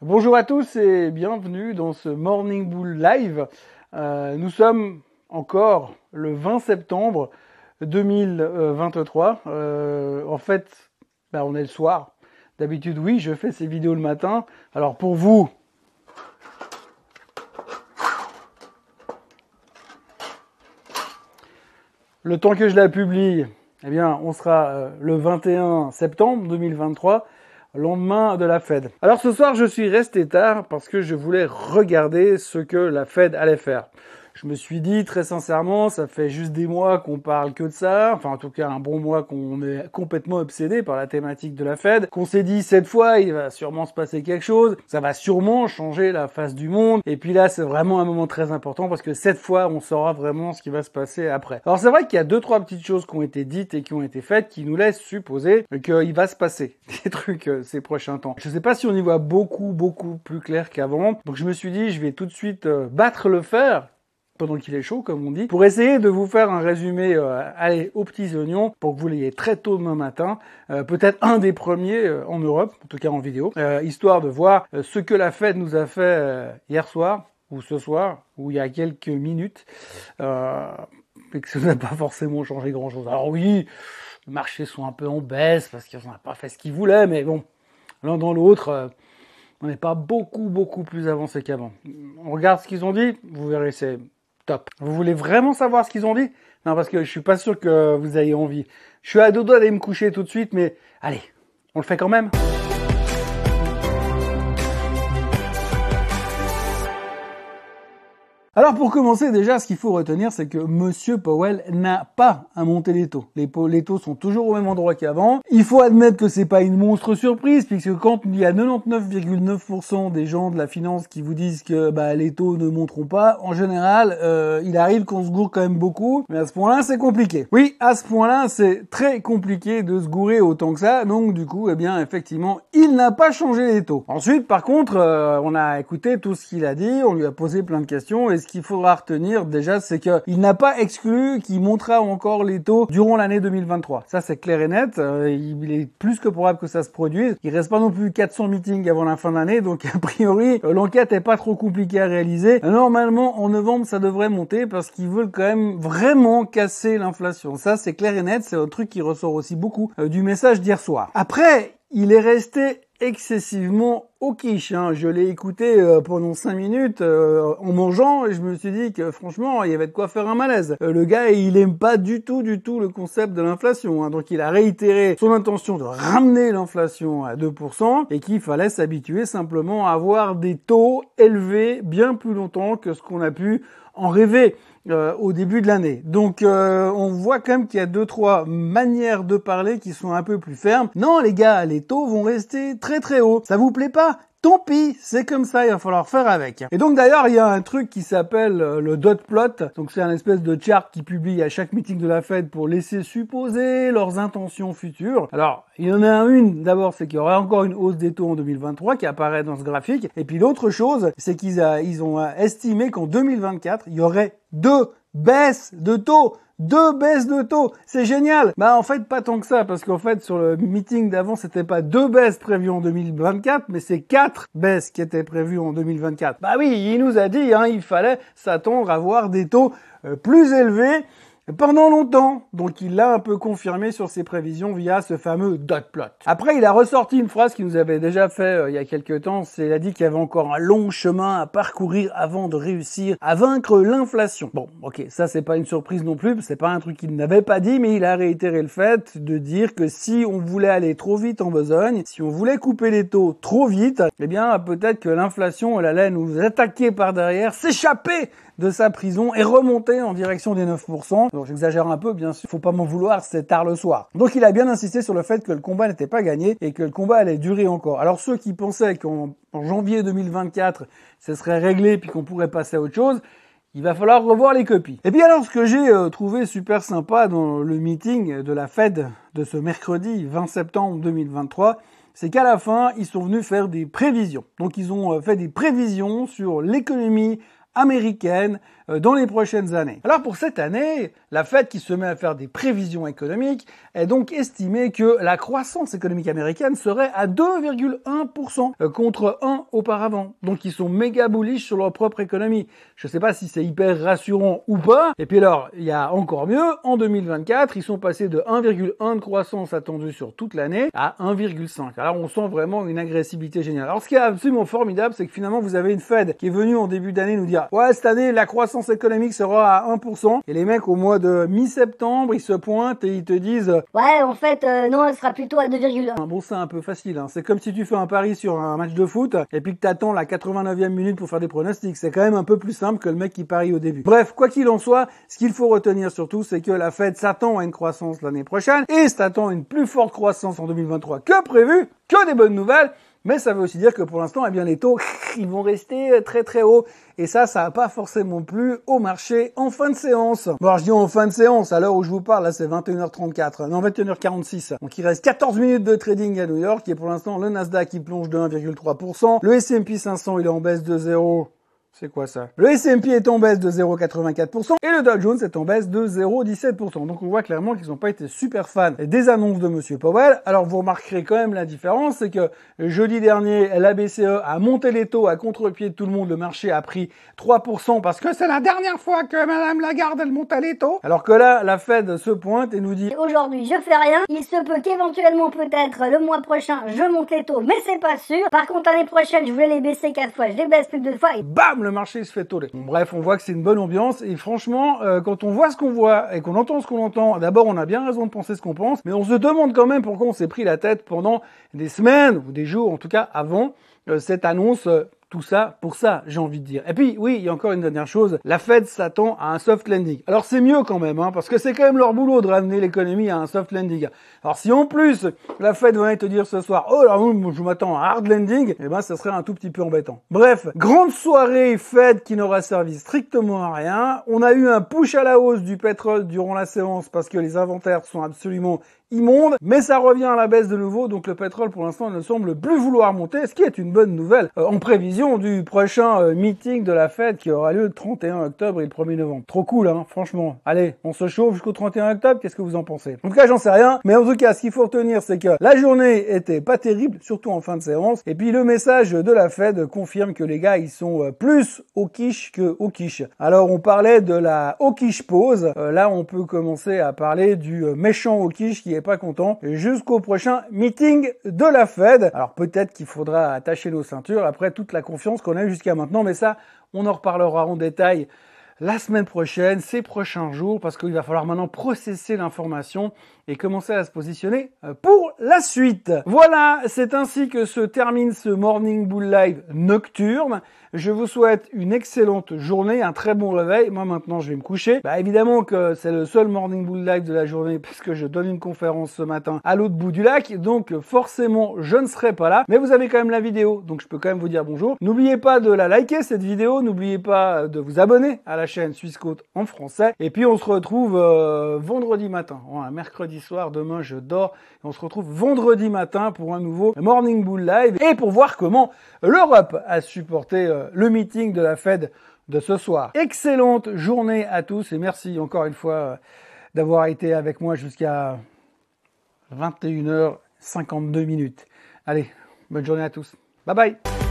Bonjour à tous et bienvenue dans ce Morning Bull Live. Euh, nous sommes encore le 20 septembre 2023. Euh, en fait, ben, on est le soir. D'habitude, oui, je fais ces vidéos le matin. Alors pour vous, le temps que je la publie, eh bien, on sera euh, le 21 septembre 2023 lendemain de la Fed. Alors ce soir, je suis resté tard parce que je voulais regarder ce que la Fed allait faire. Je me suis dit très sincèrement, ça fait juste des mois qu'on parle que de ça, enfin en tout cas un bon mois qu'on est complètement obsédé par la thématique de la Fed, qu'on s'est dit cette fois il va sûrement se passer quelque chose, ça va sûrement changer la face du monde, et puis là c'est vraiment un moment très important parce que cette fois on saura vraiment ce qui va se passer après. Alors c'est vrai qu'il y a deux trois petites choses qui ont été dites et qui ont été faites qui nous laissent supposer qu'il va se passer des trucs euh, ces prochains temps. Je sais pas si on y voit beaucoup beaucoup plus clair qu'avant, donc je me suis dit je vais tout de suite euh, battre le fer pendant qu'il est chaud, comme on dit, pour essayer de vous faire un résumé, euh, allez, aux petits oignons, pour que vous l'ayez très tôt demain matin, euh, peut-être un des premiers euh, en Europe, en tout cas en vidéo, histoire de voir ce que la fête nous a fait hier soir, ou ce soir, ou il y a quelques minutes, et que ça n'a pas forcément changé grand-chose. Alors oui, les marchés sont un peu en baisse, parce qu'ils n'ont pas fait ce qu'ils voulaient, mais bon, l'un dans l'autre on n'est pas beaucoup, beaucoup plus avancé qu'avant. On regarde ce qu'ils ont dit, vous verrez, c'est Vous voulez vraiment savoir ce qu'ils ont dit? Non, parce que je suis pas sûr que vous ayez envie. Je suis à doigts d'aller me coucher tout de suite, mais allez, on le fait quand même. Alors pour commencer déjà, ce qu'il faut retenir, c'est que Monsieur Powell n'a pas à monter les taux. Les, taux sont toujours au même endroit qu'avant. Il faut admettre que c'est pas une monstre surprise, puisque quand il y a 99,9% des gens de la finance qui vous disent que bah, les taux ne monteront pas, en général, euh, il arrive qu'on se gourre quand même beaucoup. Mais à ce point-là, c'est compliqué. Oui, à ce point-là, c'est très compliqué de se gourer autant que ça. Donc du coup, eh bien, effectivement, il n'a pas changé les taux. Ensuite, par contre, euh, on a écouté tout ce qu'il a dit, on lui a posé plein de questions. Qu'il faudra retenir déjà, c'est qu'il n'a pas exclu qu'il montera encore les taux durant l'année 2023. Ça, c'est clair et net. Euh, il est plus que probable que ça se produise. Il reste pas non plus 400 meetings avant la fin de l'année, donc a priori, euh, l'enquête est pas trop compliquée à réaliser. Normalement, en novembre, ça devrait monter parce qu'ils veulent quand même vraiment casser l'inflation. Ça, c'est clair et net. C'est un truc qui ressort aussi beaucoup euh, du message d'hier soir. Après, il est resté excessivement au quiche. Hein. Je l'ai écouté euh, pendant cinq minutes euh, en mangeant et je me suis dit que franchement, il y avait de quoi faire un malaise. Euh, le gars, il aime pas du tout, du tout le concept de l'inflation. Hein. Donc il a réitéré son intention de ramener l'inflation à 2% et qu'il fallait s'habituer simplement à avoir des taux élevés bien plus longtemps que ce qu'on a pu en rêver. Euh, au début de l'année. Donc euh, on voit quand même qu'il y a deux trois manières de parler qui sont un peu plus fermes. Non les gars, les taux vont rester très très hauts. Ça vous plaît pas? Tant pis, c'est comme ça, il va falloir faire avec. Et donc d'ailleurs, il y a un truc qui s'appelle euh, le dot plot. Donc c'est un espèce de chart qui publie à chaque meeting de la Fed pour laisser supposer leurs intentions futures. Alors, il y en a une, d'abord, c'est qu'il y aura encore une hausse des taux en 2023 qui apparaît dans ce graphique. Et puis l'autre chose, c'est qu'ils ils ont estimé qu'en 2024, il y aurait deux baisses de taux deux baisses de taux. C'est génial. Bah en fait pas tant que ça parce qu'en fait sur le meeting d'avant c'était pas deux baisses prévues en 2024 mais c'est quatre baisses qui étaient prévues en 2024. Bah oui, il nous a dit hein, il fallait s'attendre à voir des taux euh, plus élevés pendant longtemps. Donc il l'a un peu confirmé sur ses prévisions via ce fameux dot plot. Après, il a ressorti une phrase qui nous avait déjà fait euh, il y a quelques temps. C'est il a dit qu'il y avait encore un long chemin à parcourir avant de réussir à vaincre l'inflation. Bon, ok, ça c'est pas une surprise non plus. C'est pas un truc qu'il n'avait pas dit, mais il a réitéré le fait de dire que si on voulait aller trop vite en besogne, si on voulait couper les taux trop vite, eh bien peut-être que l'inflation elle allait nous attaquer par derrière, s'échapper de sa prison et remonter en direction des 9%. Donc j'exagère un peu, bien sûr, faut pas m'en vouloir, c'est tard le soir. Donc il a bien insisté sur le fait que le combat n'était pas gagné et que le combat allait durer encore. Alors ceux qui pensaient qu'en janvier 2024, ce serait réglé puis qu'on pourrait passer à autre chose, il va falloir revoir les copies. Et bien alors ce que j'ai euh, trouvé super sympa dans le meeting de la Fed de ce mercredi 20 septembre 2023, c'est qu'à la fin, ils sont venus faire des prévisions. Donc ils ont euh, fait des prévisions sur l'économie américaine dans les prochaines années. Alors pour cette année, la Fed qui se met à faire des prévisions économiques est donc estimé que la croissance économique américaine serait à 2,1% euh, contre 1 auparavant. Donc ils sont méga bullish sur leur propre économie. Je ne sais pas si c'est hyper rassurant ou pas. Et puis alors, il y a encore mieux, en 2024, ils sont passés de 1,1 de croissance attendue sur toute l'année à 1,5. Alors on sent vraiment une agressivité géniale. Alors ce qui est absolument formidable, c'est que finalement vous avez une Fed qui est venue en début d'année nous dire ouais cette année la croissance économique sera à 1%. Et les mecs au mois de mi-septembre ils se pointent et ils te disent ouais en fait euh, non elle sera plutôt à 2,1. Bon c'est un peu facile. Hein. C'est comme si tu fais un pari sur un match de foot et puis que t'attends la 89e minute pour faire des pronostics. C'est quand même un peu plus simple que le mec qui parie au début. Bref quoi qu'il en soit, ce qu'il faut retenir surtout c'est que la Fed s'attend à une croissance l'année prochaine et s'attend à une plus forte croissance en 2023 que prévu. Que des bonnes nouvelles. Mais ça veut aussi dire que pour l'instant, eh bien, les taux, ils vont rester très très hauts. Et ça, ça n'a pas forcément plu au marché en fin de séance. Bon, alors je dis en fin de séance, à l'heure où je vous parle, là c'est 21h34, non 21h46. Donc il reste 14 minutes de trading à New York, et pour l'instant le Nasdaq qui plonge de 1,3%, le S&P 500 il est en baisse de 0, c'est quoi ça? Le S&P est en baisse de 0,84% et le Dow Jones est en baisse de 0,17%. Donc on voit clairement qu'ils n'ont pas été super fans des annonces de Monsieur Powell. Alors vous remarquerez quand même la différence, c'est que jeudi dernier, la BCE a monté les taux à contre-pied de tout le monde. Le marché a pris 3% parce que c'est la dernière fois que Madame Lagarde elle monte les taux. Alors que là, la Fed se pointe et nous dit aujourd'hui je fais rien. Il se peut qu'éventuellement peut-être le mois prochain je monte les taux, mais c'est pas sûr. Par contre l'année prochaine je voulais les baisser quatre fois, je les baisse plus de deux fois et bam le marché se fait bref, on voit que c'est une bonne ambiance et franchement, euh, quand on voit ce qu'on voit et qu'on entend ce qu'on entend, d'abord on a bien raison de penser ce qu'on pense, mais on se demande quand même pourquoi on s'est pris la tête pendant des semaines ou des jours, en tout cas avant euh, cette annonce euh, tout ça pour ça, j'ai envie de dire. Et puis, oui, il y a encore une dernière chose. La Fed s'attend à un soft landing. Alors, c'est mieux quand même, hein, parce que c'est quand même leur boulot de ramener l'économie à un soft landing. Alors, si en plus, la Fed venait te dire ce soir, oh là, je m'attends à un hard landing, eh ben, ça serait un tout petit peu embêtant. Bref, grande soirée Fed qui n'aura servi strictement à rien. On a eu un push à la hausse du pétrole durant la séance parce que les inventaires sont absolument immonde, mais ça revient à la baisse de nouveau, donc le pétrole pour l'instant ne semble plus vouloir monter, ce qui est une bonne nouvelle euh, en prévision du prochain euh, meeting de la Fed qui aura lieu le 31 octobre et le 1er novembre. Trop cool, hein, franchement. Allez, on se chauffe jusqu'au 31 octobre, qu'est-ce que vous en pensez? En tout cas, j'en sais rien, mais en tout cas, ce qu'il faut retenir, c'est que la journée était pas terrible, surtout en fin de séance, et puis le message de la Fed confirme que les gars, ils sont euh, plus au quiche que au quiche. Alors, on parlait de la au quiche pause, là, on peut commencer à parler du méchant au quiche qui est pas content jusqu'au prochain meeting de la Fed. Alors peut-être qu'il faudra attacher nos ceintures après toute la confiance qu'on a jusqu'à maintenant, mais ça, on en reparlera en détail la semaine prochaine, ces prochains jours, parce qu'il va falloir maintenant processer l'information et commencer à se positionner euh, pour la suite. Voilà, c'est ainsi que se termine ce Morning Bull Live nocturne. Je vous souhaite une excellente journée, un très bon réveil. Moi maintenant je vais me coucher. Bah évidemment que c'est le seul Morning Bull Live de la journée puisque je donne une conférence ce matin à l'autre bout du lac. Donc forcément je ne serai pas là. Mais vous avez quand même la vidéo, donc je peux quand même vous dire bonjour. N'oubliez pas de la liker cette vidéo. N'oubliez pas de vous abonner à la chaîne Suisse Côte en français. Et puis on se retrouve euh, vendredi matin. un mercredi soir, demain je dors. Et on se retrouve vendredi matin pour un nouveau Morning Bull Live et pour voir comment l'Europe a supporté euh, le meeting de la Fed de ce soir. Excellente journée à tous et merci encore une fois euh, d'avoir été avec moi jusqu'à 21h52 minutes. Allez, bonne journée à tous. Bye bye